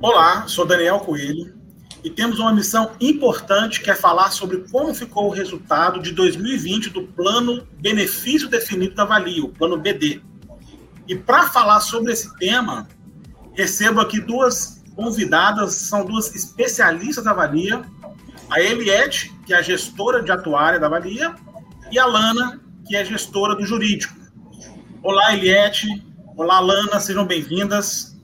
Olá, sou Daniel Coelho e temos uma missão importante que é falar sobre como ficou o resultado de 2020 do Plano Benefício Definido da Valia, o Plano BD. E para falar sobre esse tema, recebo aqui duas convidadas, são duas especialistas da Valia, a Eliette, que é a gestora de atuária da Valia, e a Lana, que é gestora do jurídico. Olá, Eliette. Olá, Lana, sejam bem-vindas.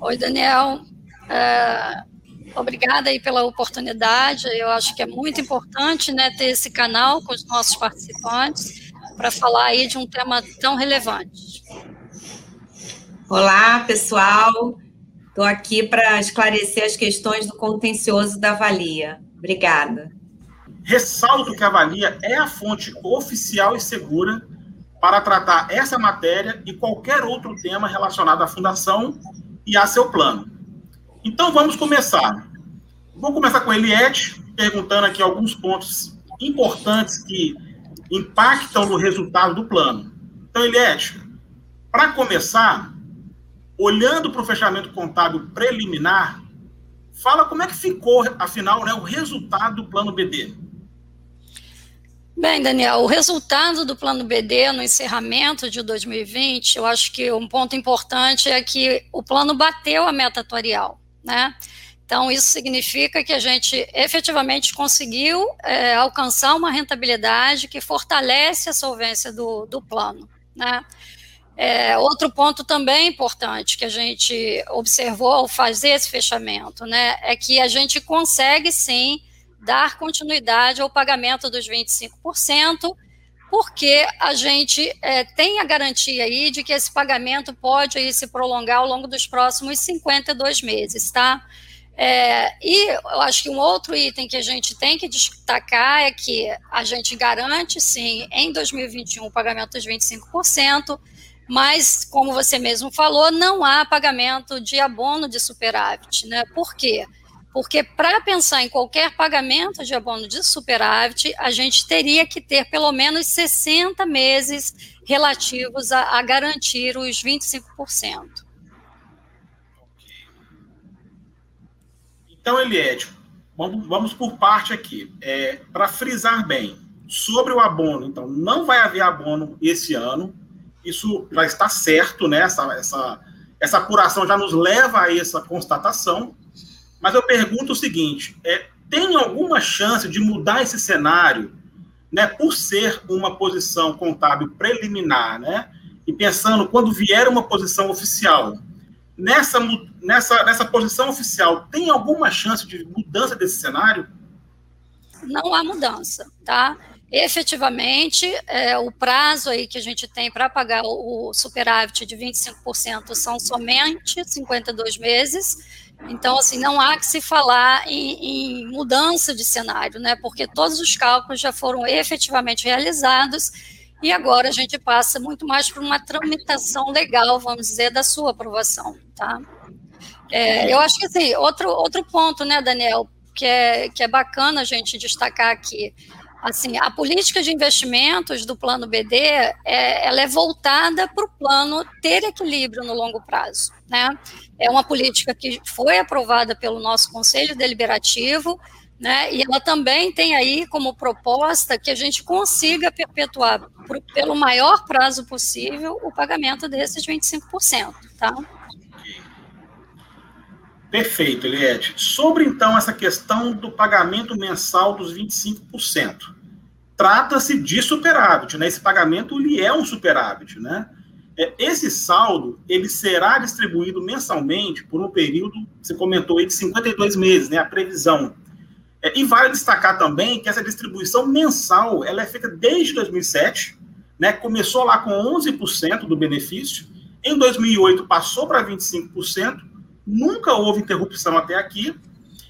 Oi, Daniel. Uh, Obrigada aí pela oportunidade. Eu acho que é muito importante né, ter esse canal com os nossos participantes para falar aí de um tema tão relevante. Olá, pessoal. Estou aqui para esclarecer as questões do contencioso da Valia. Obrigada. Ressalto que a Valia é a fonte oficial e segura para tratar essa matéria e qualquer outro tema relacionado à fundação e a seu plano. Então vamos começar. Vou começar com a Eliette, perguntando aqui alguns pontos importantes que impactam no resultado do plano. Então, Eliette, para começar, olhando para o fechamento contábil preliminar, fala como é que ficou, afinal, né, o resultado do plano BD. Bem, Daniel, o resultado do plano BD no encerramento de 2020, eu acho que um ponto importante é que o plano bateu a meta atuarial né? Então, isso significa que a gente efetivamente conseguiu é, alcançar uma rentabilidade que fortalece a solvência do, do plano. Né? É, outro ponto também importante que a gente observou ao fazer esse fechamento né, é que a gente consegue sim dar continuidade ao pagamento dos 25%, porque a gente é, tem a garantia aí de que esse pagamento pode aí se prolongar ao longo dos próximos 52 meses, tá? É, e eu acho que um outro item que a gente tem que destacar é que a gente garante, sim, em 2021 o pagamento dos 25%, mas, como você mesmo falou, não há pagamento de abono de superávit, né? Por quê? Porque porque para pensar em qualquer pagamento de abono de superávit, a gente teria que ter pelo menos 60 meses relativos a, a garantir os 25%. Então, Eliette, vamos, vamos por parte aqui. É, para frisar bem, sobre o abono, então, não vai haver abono esse ano, isso já está certo, né? Essa, essa, essa apuração já nos leva a essa constatação. Mas eu pergunto o seguinte: é, tem alguma chance de mudar esse cenário, né, por ser uma posição contábil preliminar, né? E pensando quando vier uma posição oficial, nessa, nessa, nessa posição oficial, tem alguma chance de mudança desse cenário? Não há mudança, tá? Efetivamente, é, o prazo aí que a gente tem para pagar o, superávit de 25% são somente 52 meses então, assim, não há que se falar em, em, mudança de cenário, né? Porque todos os cálculos já foram efetivamente realizados e agora a gente passa muito mais por uma tramitação legal, vamos dizer, da sua aprovação, tá? É, eu acho que, assim, outro, outro ponto, né, Daniel, que é, que é bacana a gente destacar aqui, assim, a política de investimentos do plano BD, é, ela é voltada para o plano ter equilíbrio no longo prazo, né? É uma política que foi aprovada pelo nosso Conselho Deliberativo, né, e ela também tem aí como proposta que a gente consiga perpetuar por, pelo maior prazo possível o pagamento desses 25%, tá? Perfeito, Eliette. Sobre, então, essa questão do pagamento mensal dos 25%. Trata-se de superávit, né? Esse pagamento, ele é um superávit, né? É, esse saldo ele será distribuído mensalmente por um período, você comentou aí, de 52 meses, né, a previsão. É, e vale destacar também que essa distribuição mensal ela é feita desde 2007, né, começou lá com 11% do benefício, em 2008 passou para 25%, nunca houve interrupção até aqui,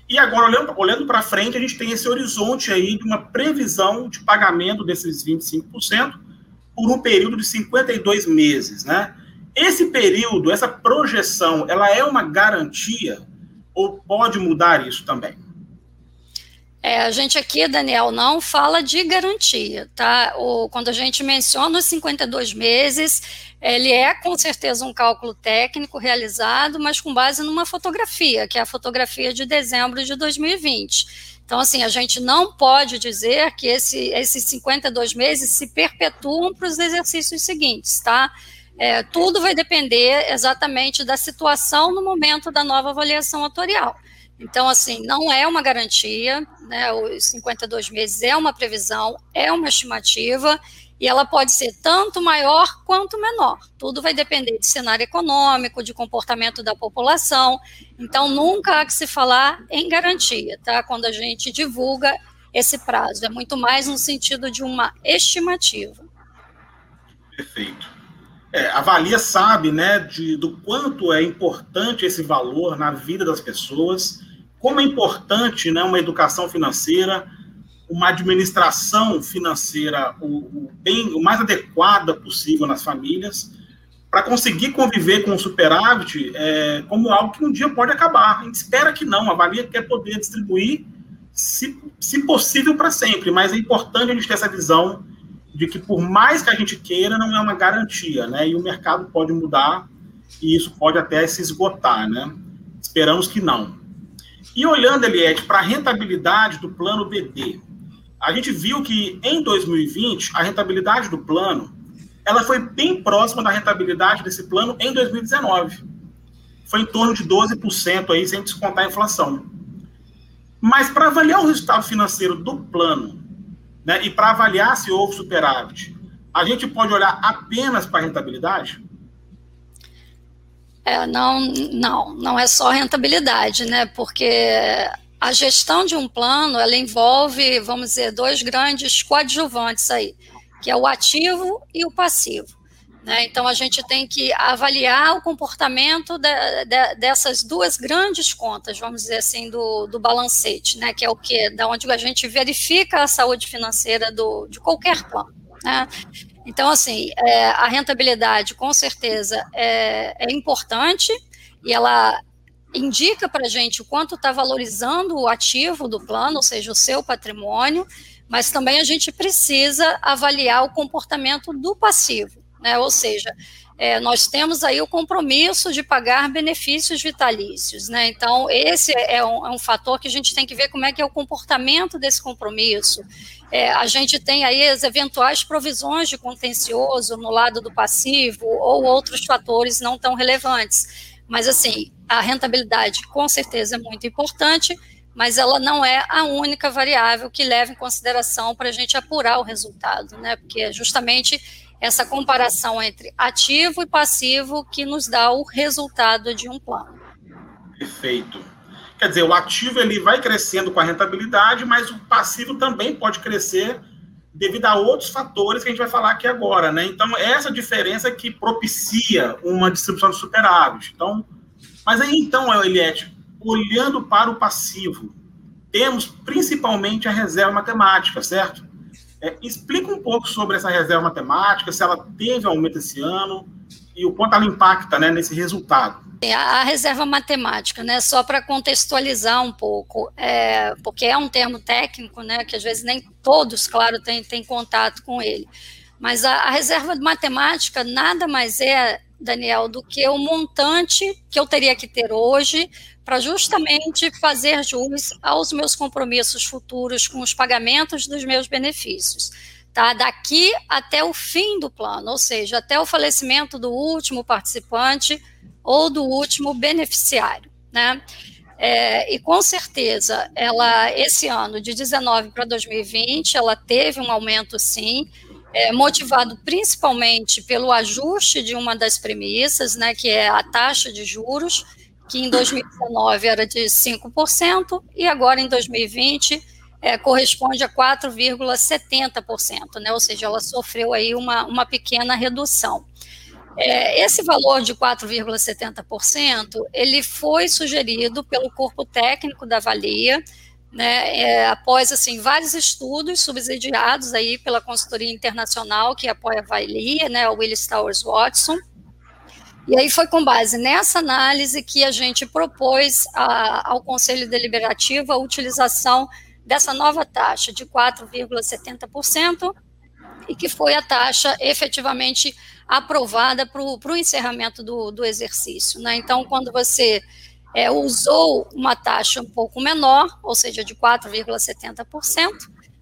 e agora, olhando, olhando para frente, a gente tem esse horizonte aí de uma previsão de pagamento desses 25%, por um período de 52 meses, né? Esse período, essa projeção, ela é uma garantia ou pode mudar isso também? É, a gente aqui, Daniel, não fala de garantia, tá? O, quando a gente menciona os 52 meses, ele é com certeza um cálculo técnico realizado, mas com base numa fotografia, que é a fotografia de dezembro de 2020. Então, assim, a gente não pode dizer que esse, esses 52 meses se perpetuam para os exercícios seguintes, tá? É, tudo vai depender exatamente da situação no momento da nova avaliação atorial. Então, assim, não é uma garantia, né? Os 52 meses é uma previsão, é uma estimativa, e ela pode ser tanto maior quanto menor. Tudo vai depender de cenário econômico, de comportamento da população. Então, nunca há que se falar em garantia, tá? Quando a gente divulga esse prazo. É muito mais no sentido de uma estimativa. Perfeito. É, a Valia sabe, né, de, do quanto é importante esse valor na vida das pessoas como é importante né, uma educação financeira, uma administração financeira o, o, bem, o mais adequada possível nas famílias, para conseguir conviver com o superávit é, como algo que um dia pode acabar. A gente espera que não, a Valia quer poder distribuir, se, se possível, para sempre, mas é importante a gente ter essa visão de que, por mais que a gente queira, não é uma garantia, né? E o mercado pode mudar e isso pode até se esgotar, né? Esperamos que não. E olhando, Eliette, para a rentabilidade do plano BD, a gente viu que em 2020 a rentabilidade do plano ela foi bem próxima da rentabilidade desse plano em 2019. Foi em torno de 12% aí, sem descontar a inflação. Mas para avaliar o resultado financeiro do plano, né, e para avaliar se houve superávit, a gente pode olhar apenas para a rentabilidade? É, não, não, não é só rentabilidade, né? Porque a gestão de um plano, ela envolve, vamos dizer, dois grandes coadjuvantes aí, que é o ativo e o passivo. Né? Então, a gente tem que avaliar o comportamento de, de, dessas duas grandes contas, vamos dizer assim, do, do balancete, né? que é o que, da onde a gente verifica a saúde financeira do, de qualquer plano. Né? Então, assim, é, a rentabilidade, com certeza, é, é importante e ela indica para a gente o quanto está valorizando o ativo do plano, ou seja, o seu patrimônio, mas também a gente precisa avaliar o comportamento do passivo, né? Ou seja, é, nós temos aí o compromisso de pagar benefícios vitalícios, né? Então, esse é um, é um, fator que a gente tem que ver como é que é o comportamento desse compromisso. É, a gente tem aí as eventuais provisões de contencioso no lado do passivo ou outros fatores não tão relevantes. Mas, assim, a rentabilidade com certeza é muito importante, mas ela não é a única variável que leva em consideração para a gente apurar o resultado, né? Porque é justamente essa comparação entre ativo e passivo que nos dá o resultado de um plano. Perfeito. Quer dizer, o ativo ele vai crescendo com a rentabilidade, mas o passivo também pode crescer devido a outros fatores que a gente vai falar aqui agora, né? Então, essa diferença que propicia uma distribuição de superávit. Então, mas aí então, Eliette, olhando para o passivo, temos principalmente a reserva matemática, certo? É, explica um pouco sobre essa reserva matemática, se ela teve aumento esse ano e o quanto ela impacta né, nesse resultado. A reserva matemática, né, só para contextualizar um pouco, é, porque é um termo técnico, né, que às vezes nem todos, claro, têm, têm contato com ele. Mas a, a reserva matemática nada mais é, Daniel, do que o montante que eu teria que ter hoje para justamente fazer jus aos meus compromissos futuros com os pagamentos dos meus benefícios. Tá, daqui até o fim do plano, ou seja, até o falecimento do último participante ou do último beneficiário, né? É, e com certeza, ela esse ano de 19 para 2020, ela teve um aumento sim, é, motivado principalmente pelo ajuste de uma das premissas, né, que é a taxa de juros, que em 2019 era de 5%, e agora em 2020 é, corresponde a 4,70%, né? ou seja, ela sofreu aí uma, uma pequena redução. É, esse valor de 4,70%, ele foi sugerido pelo corpo técnico da Valia, né, é, após assim vários estudos subsidiados aí pela consultoria internacional que apoia a Valia, né, o Willis Towers Watson, e aí foi com base nessa análise que a gente propôs a, ao Conselho Deliberativo a utilização dessa nova taxa de 4,70% e que foi a taxa efetivamente aprovada para o encerramento do, do exercício. Né? Então, quando você é, usou uma taxa um pouco menor, ou seja, de 4,70%,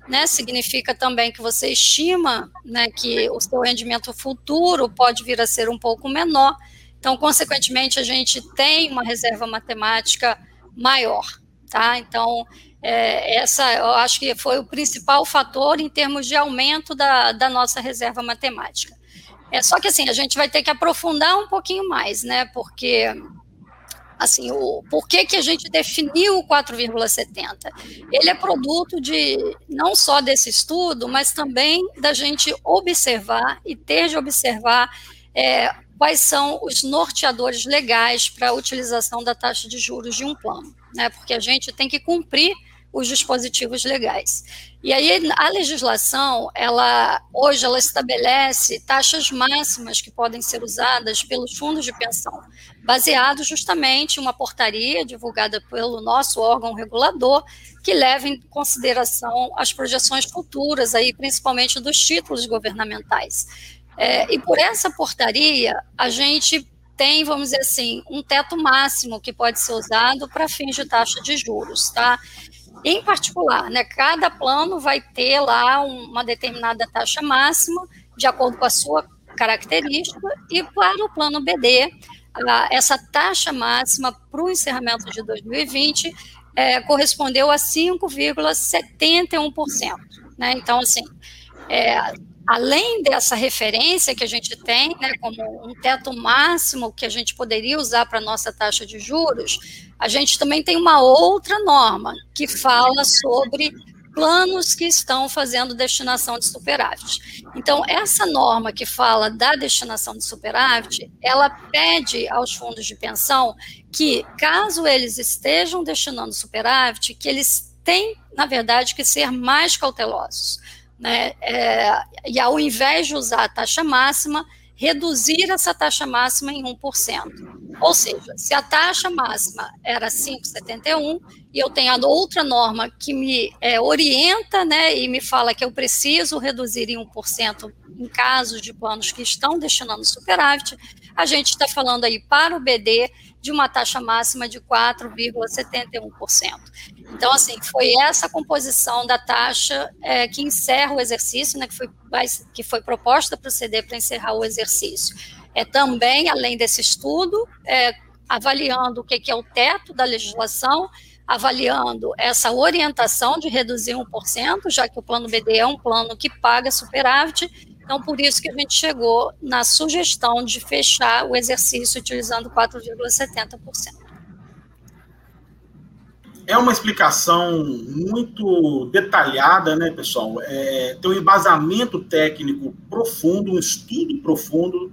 né, significa também que você estima né, que o seu rendimento futuro pode vir a ser um pouco menor. Então, consequentemente, a gente tem uma reserva matemática maior. Tá? Então, é, essa eu acho que foi o principal fator em termos de aumento da, da nossa reserva matemática. É só que assim, a gente vai ter que aprofundar um pouquinho mais, né? Porque assim, o por que, que a gente definiu o 4,70? Ele é produto de não só desse estudo, mas também da gente observar e ter de observar é, quais são os norteadores legais para a utilização da taxa de juros de um plano, né? Porque a gente tem que cumprir os dispositivos legais. E aí a legislação, ela hoje ela estabelece taxas máximas que podem ser usadas pelos fundos de pensão, baseado justamente em uma portaria divulgada pelo nosso órgão regulador, que leva em consideração as projeções futuras aí, principalmente dos títulos governamentais. É, e por essa portaria, a gente tem, vamos dizer assim, um teto máximo que pode ser usado para fins de taxa de juros, tá? Em particular, né, cada plano vai ter lá uma determinada taxa máxima, de acordo com a sua característica, e para o plano BD, essa taxa máxima para o encerramento de 2020 é, correspondeu a 5,71%. Né? Então, assim, é, além dessa referência que a gente tem, né, como um teto máximo que a gente poderia usar para nossa taxa de juros, a gente também tem uma outra norma que fala sobre planos que estão fazendo destinação de superávit. Então, essa norma que fala da destinação de superávit, ela pede aos fundos de pensão que, caso eles estejam destinando superávit, que eles têm, na verdade, que ser mais cautelosos né? É, e ao invés de usar a taxa máxima, reduzir essa taxa máxima em 1%. Ou seja, se a taxa máxima era 5,71 e eu tenho a outra norma que me é, orienta né, e me fala que eu preciso reduzir em 1% em casos de planos que estão destinando superávit, a gente está falando aí para o BD de uma taxa máxima de 4,71%. Então, assim, foi essa composição da taxa é, que encerra o exercício, né, que, foi, que foi proposta para o CD para encerrar o exercício. É também, além desse estudo, é, avaliando o que, que é o teto da legislação, avaliando essa orientação de reduzir 1%, já que o plano BD é um plano que paga superávit, então, por isso que a gente chegou na sugestão de fechar o exercício utilizando 4,70%. É uma explicação muito detalhada, né, pessoal? É, tem um embasamento técnico profundo, um estudo profundo,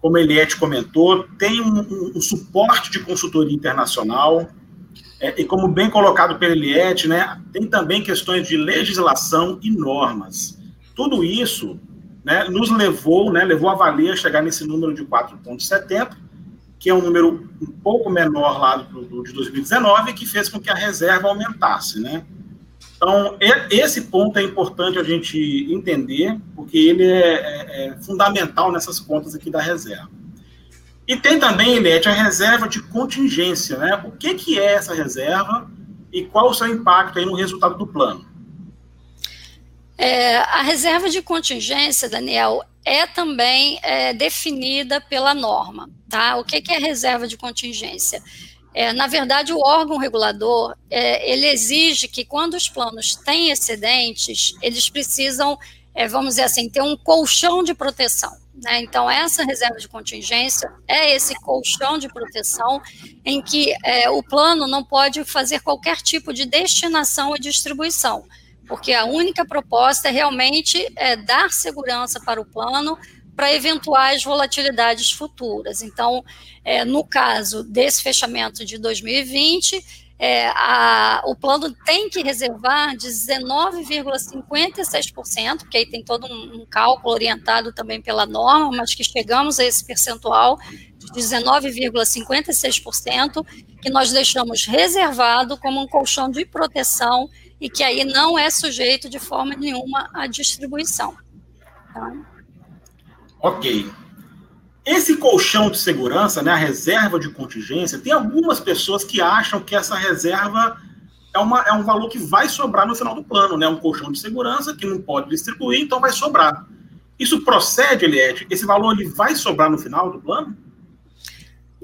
como a Eliette comentou, tem um, um, um suporte de consultoria internacional, é, e como bem colocado pela Eliette, né, tem também questões de legislação e normas. Tudo isso né, nos levou, né, levou a valer a chegar nesse número de 4,70, que é um número um pouco menor lá do, do, de 2019, que fez com que a reserva aumentasse, né? Então, esse ponto é importante a gente entender, porque ele é, é, é fundamental nessas contas aqui da reserva. E tem também, Eliette, a reserva de contingência, né? O que, que é essa reserva e qual o seu impacto aí no resultado do plano? É, a reserva de contingência, Daniel, é também é, definida pela norma. Tá? O que, que é reserva de contingência? É, na verdade, o órgão regulador é, ele exige que quando os planos têm excedentes, eles precisam, é, vamos dizer assim, ter um colchão de proteção. Né? Então, essa reserva de contingência é esse colchão de proteção em que é, o plano não pode fazer qualquer tipo de destinação e distribuição porque a única proposta é realmente é, dar segurança para o plano para eventuais volatilidades futuras. Então, é, no caso desse fechamento de 2020, é, a, o plano tem que reservar de 19,56%, porque aí tem todo um, um, cálculo orientado também pela norma, mas que chegamos a esse percentual de 19,56%, que nós deixamos reservado como um colchão de proteção e que aí não é sujeito de forma nenhuma à distribuição. Tá? Ok. Esse colchão de segurança, né, a reserva de contingência, tem algumas pessoas que acham que essa reserva é, uma, é um valor que vai sobrar no final do plano, né? Um colchão de segurança que não pode distribuir, então vai sobrar. Isso procede, Eliette? Esse valor ele vai sobrar no final do plano?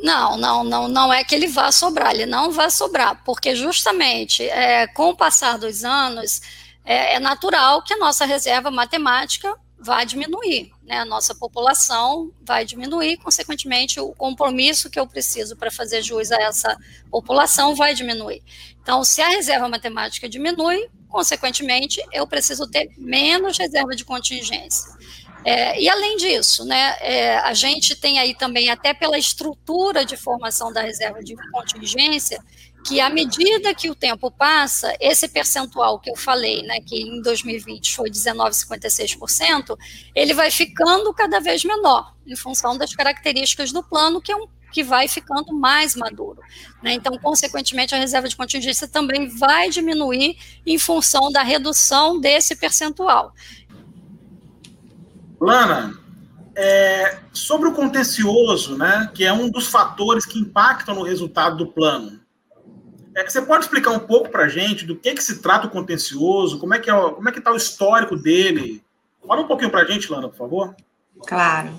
Não, não, não, não é que ele vá sobrar, ele não vai sobrar, porque justamente é, com o passar dos anos é, é natural que a nossa reserva matemática vai diminuir, né? A nossa população vai diminuir, consequentemente, o compromisso que eu preciso para fazer jus a essa população vai diminuir. Então, se a reserva matemática diminui, consequentemente, eu preciso ter menos reserva de contingência. É, e além disso, né, é, a gente tem aí também, até pela estrutura de formação da reserva de contingência, que à medida que o tempo passa, esse percentual que eu falei, né, que em 2020 foi 19,56%, ele vai ficando cada vez menor, em função das características do plano, que é um que vai ficando mais maduro. Né? Então, consequentemente, a reserva de contingência também vai diminuir em função da redução desse percentual. Lana, é, sobre o contencioso, né, que é um dos fatores que impactam no resultado do plano, é, você pode explicar um pouco para a gente do que, que se trata o contencioso, como é que é, como é que está o histórico dele? Fala um pouquinho para a gente, Lana, por favor. Claro.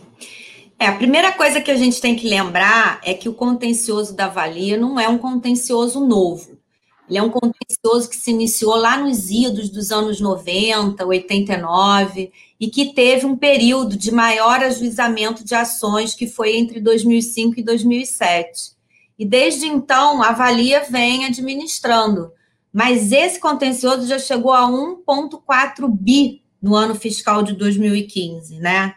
É, a primeira coisa que a gente tem que lembrar é que o contencioso da Valia não é um contencioso novo. Ele é um contencioso que se iniciou lá nos idos dos anos 90, 89, e que teve um período de maior ajuizamento de ações, que foi entre 2005 e 2007. E desde então, a Valia vem administrando. Mas esse contencioso já chegou a 1,4 bi no ano fiscal de 2015, né?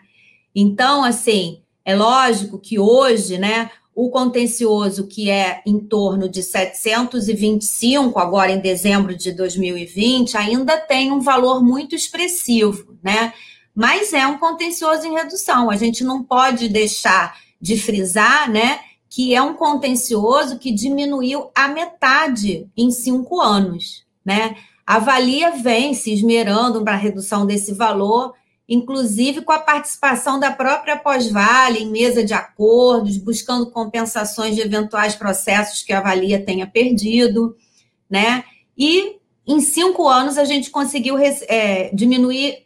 Então, assim, é lógico que hoje, né, o contencioso que é em torno de 725 agora em dezembro de 2020 ainda tem um valor muito expressivo, né? Mas é um contencioso em redução. A gente não pode deixar de frisar, né, que é um contencioso que diminuiu a metade em cinco anos, né? A Valia vem se esmerando para a redução desse valor, inclusive com a participação da própria Pós-Vale em mesa de acordos, buscando compensações de eventuais processos que a Valia tenha perdido, né? E em cinco anos a gente conseguiu é, diminuir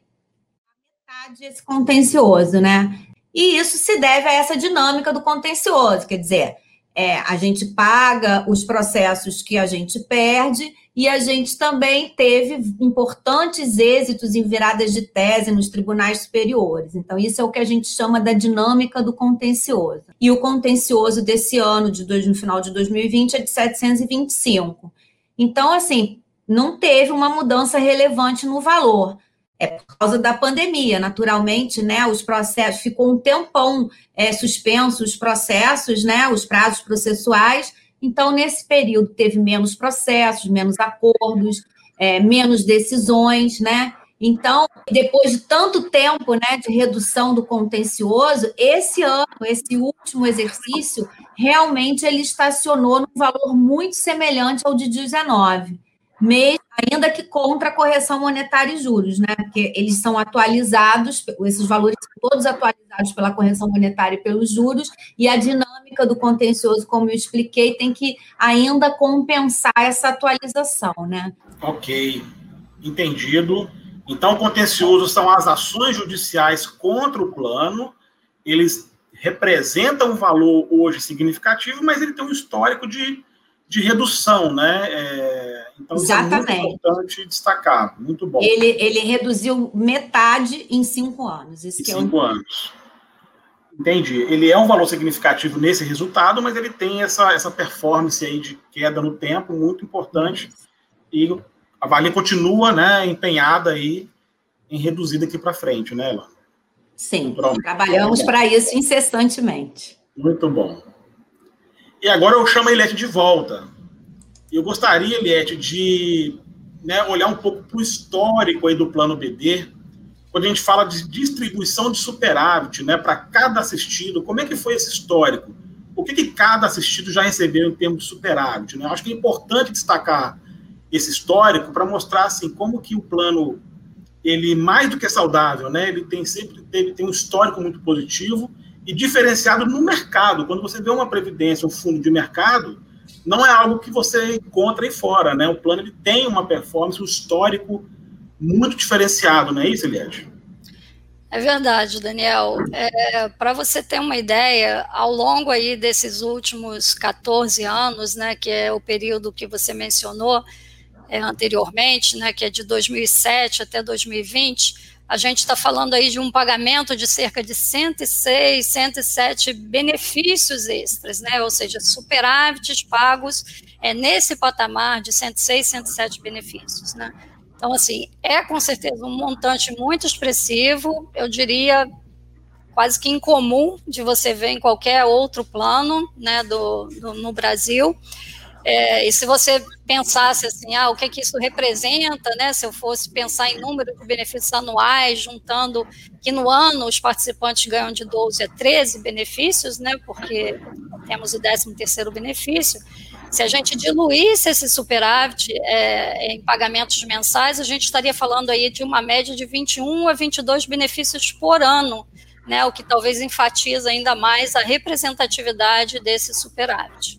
a metade esse contencioso, né? E isso se deve a essa dinâmica do contencioso, quer dizer, é, a gente paga os processos que a gente perde e a gente também teve importantes êxitos em viradas de tese nos tribunais superiores. Então, isso é o que a gente chama da dinâmica do contencioso. E o contencioso desse ano, de dois, no final de 2020, é de 725. Então, assim, não teve uma mudança relevante no valor é por causa da pandemia, naturalmente, né? Os processos ficou um tempão é, suspenso os processos, né? Os prazos processuais. Então, nesse período teve menos processos, menos acordos, é, menos decisões, né? Então, depois de tanto tempo, né, de redução do contencioso, esse ano, esse último exercício, realmente ele estacionou num valor muito semelhante ao de 19 mesmo, ainda que contra a correção monetária e juros, né? Porque eles são atualizados, esses valores são todos atualizados pela correção monetária e pelos juros, e a dinâmica do contencioso, como eu expliquei, tem que ainda compensar essa atualização, né? Ok, entendido. Então, contencioso são as ações judiciais contra o plano, eles representam um valor hoje significativo, mas ele tem um histórico de de redução, né? É, então, Exatamente. isso é muito importante destacar. Muito bom. Ele, ele reduziu metade em cinco anos. Isso em cinco é um... anos. Entendi. Ele é um valor significativo nesse resultado, mas ele tem essa, essa performance aí de queda no tempo muito importante. E a Vale continua né, empenhada aí em reduzir daqui para frente, né, Ela? Sim, trabalhamos para isso incessantemente. Muito bom. E agora eu chamo a Eliette de volta. Eu gostaria, Eliette, de né, olhar um pouco para o histórico aí do plano BD, quando a gente fala de distribuição de superávit né, para cada assistido, como é que foi esse histórico? O que, que cada assistido já recebeu em termos de superávit? Né? Acho que é importante destacar esse histórico para mostrar assim como que o plano ele mais do que saudável, né? Ele tem sempre teve, tem um histórico muito positivo e diferenciado no mercado. Quando você vê uma previdência, um fundo de mercado, não é algo que você encontra aí fora, né? O plano ele tem uma performance, um histórico muito diferenciado, não é isso, Eliade? É verdade, Daniel. É, Para você ter uma ideia, ao longo aí desses últimos 14 anos, né, que é o período que você mencionou é, anteriormente, né, que é de 2007 até 2020, a gente está falando aí de um pagamento de cerca de 106, 107 benefícios extras, né, ou seja, superávites pagos é, nesse patamar de 106, 107 benefícios, né. Então, assim, é com certeza um montante muito expressivo, eu diria quase que incomum de você ver em qualquer outro plano né, do, do no Brasil. É, e se você pensasse assim, ah, o que, é que isso representa, né? Se eu fosse pensar em número de benefícios anuais, juntando que no ano os participantes ganham de 12 a 13 benefícios, né? Porque temos o 13 terceiro benefício. Se a gente diluísse esse superávit é, em pagamentos mensais, a gente estaria falando aí de uma média de 21 a 22 benefícios por ano, né, o que talvez enfatiza ainda mais a representatividade desse superávit.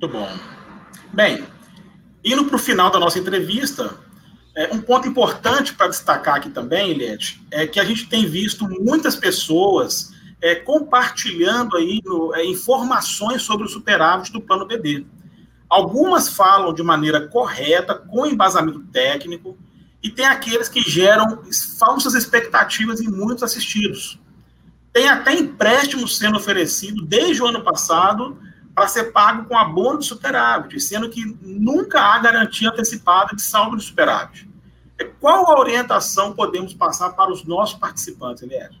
Muito bom. Bem, indo para o final da nossa entrevista, é, um ponto importante para destacar aqui também, Eliette, é que a gente tem visto muitas pessoas é, compartilhando aí no, é, informações sobre o superávit do plano BD. Algumas falam de maneira correta, com embasamento técnico, e tem aqueles que geram falsas expectativas em muitos assistidos. Tem até empréstimo sendo oferecido desde o ano passado para ser pago com abono de superávit, sendo que nunca há garantia antecipada de saldo de superávit. É, qual a orientação podemos passar para os nossos participantes, Elias?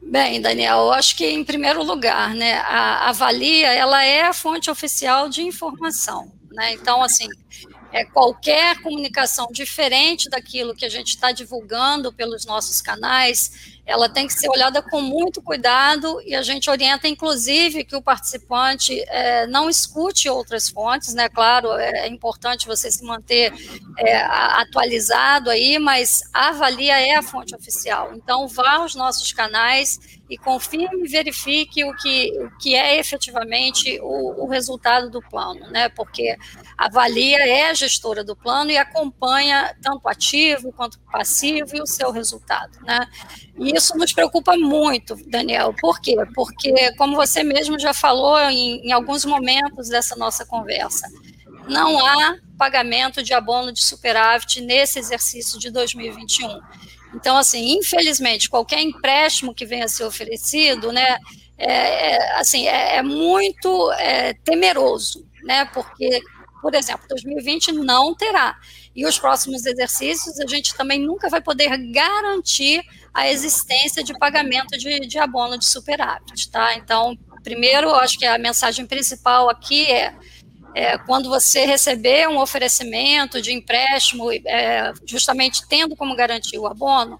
Bem, Daniel, eu acho que em primeiro lugar, né, a, a Valia, ela é a fonte oficial de informação, né? Então, assim, é, qualquer comunicação diferente daquilo que a gente está divulgando pelos nossos canais, ela tem que ser olhada com muito cuidado e a gente orienta, inclusive, que o participante é, não escute outras fontes, né? Claro, é, é importante você se manter é, atualizado aí, mas a Avalia é a fonte oficial. Então, vá aos nossos canais e confirme e verifique o que, o que é efetivamente o, o resultado do plano, né? Porque a Valia é a gestora do plano e acompanha tanto ativo quanto passivo e o seu resultado, né? E isso nos preocupa muito, Daniel. Por quê? Porque, como você mesmo já falou em, em alguns momentos dessa nossa conversa, não há pagamento de abono de superávit nesse exercício de 2021. Então, assim, infelizmente, qualquer empréstimo que venha a ser oferecido, né, é, é assim, é, é muito é, temeroso, né, porque, por exemplo, 2020 não terá. E os próximos exercícios, a gente também nunca vai poder garantir a existência de pagamento de, de abono de superávit, tá? Então, primeiro, acho que a mensagem principal aqui é é, quando você receber um oferecimento de empréstimo, é, justamente tendo como garantia o abono,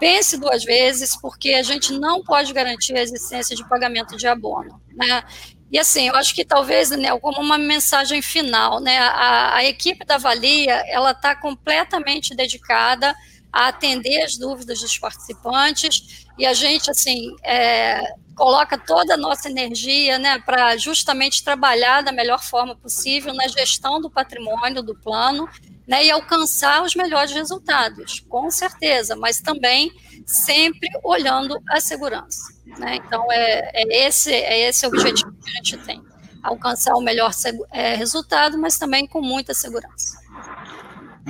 pense duas vezes, porque a gente não pode garantir a existência de pagamento de abono. Né? E assim, eu acho que talvez, Daniel, como uma mensagem final, né, a, a equipe da Valia, ela está completamente dedicada a atender as dúvidas dos participantes e a gente, assim, é, coloca toda a nossa energia né, para justamente trabalhar da melhor forma possível na gestão do patrimônio do plano né, e alcançar os melhores resultados, com certeza, mas também sempre olhando a segurança. Né? Então, é, é, esse, é esse o objetivo que a gente tem, alcançar o melhor é, resultado, mas também com muita segurança.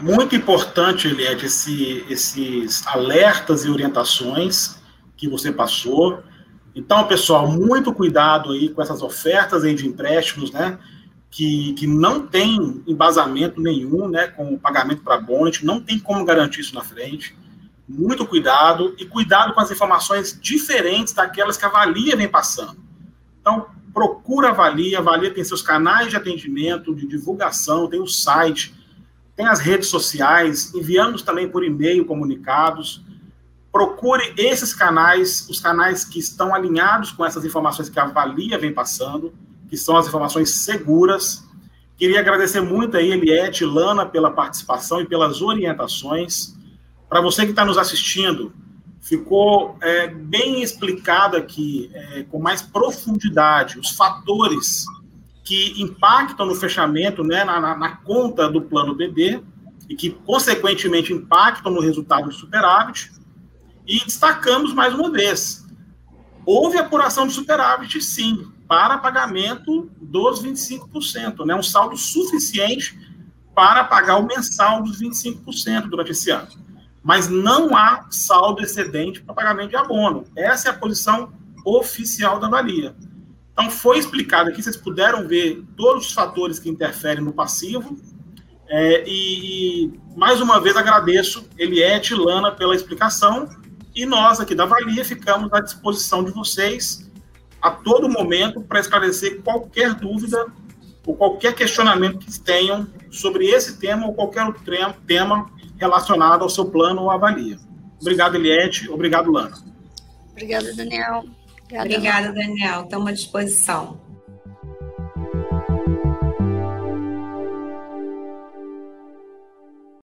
Muito importante, Eliette, esse, esses alertas e orientações que você passou. Então, pessoal, muito cuidado aí com essas ofertas aí de empréstimos, né? Que, que não tem embasamento nenhum, né? Com pagamento para bonde, não tem como garantir isso na frente. Muito cuidado e cuidado com as informações diferentes daquelas que a Valia vem passando. Então, procura a Valia, a Valia tem seus canais de atendimento, de divulgação, tem o site, tem as redes sociais, enviamos também por e-mail comunicados procure esses canais, os canais que estão alinhados com essas informações que a Valia vem passando, que são as informações seguras. Queria agradecer muito aí, Eliette, Lana, pela participação e pelas orientações. Para você que está nos assistindo, ficou é, bem explicado aqui, é, com mais profundidade, os fatores que impactam no fechamento, né, na, na, na, conta do plano BD, e que, consequentemente, impactam no resultado do superávit. E destacamos mais uma vez: houve apuração de superávit, sim, para pagamento dos 25%, né, um saldo suficiente para pagar o mensal dos 25% durante esse ano mas não há saldo excedente para pagamento de abono. Essa é a posição oficial da valia. Então, foi explicado aqui, vocês puderam ver todos os fatores que interferem no passivo. É, e, e, mais uma vez, agradeço Eliette e Lana pela explicação. E nós aqui da Valia ficamos à disposição de vocês a todo momento para esclarecer qualquer dúvida ou qualquer questionamento que tenham sobre esse tema ou qualquer outro tema relacionado ao seu plano ou avalia. Obrigado, Eliette. Obrigado, Lana. Obrigada, Daniel. Obrigada, Obrigada Daniel. Estamos à disposição.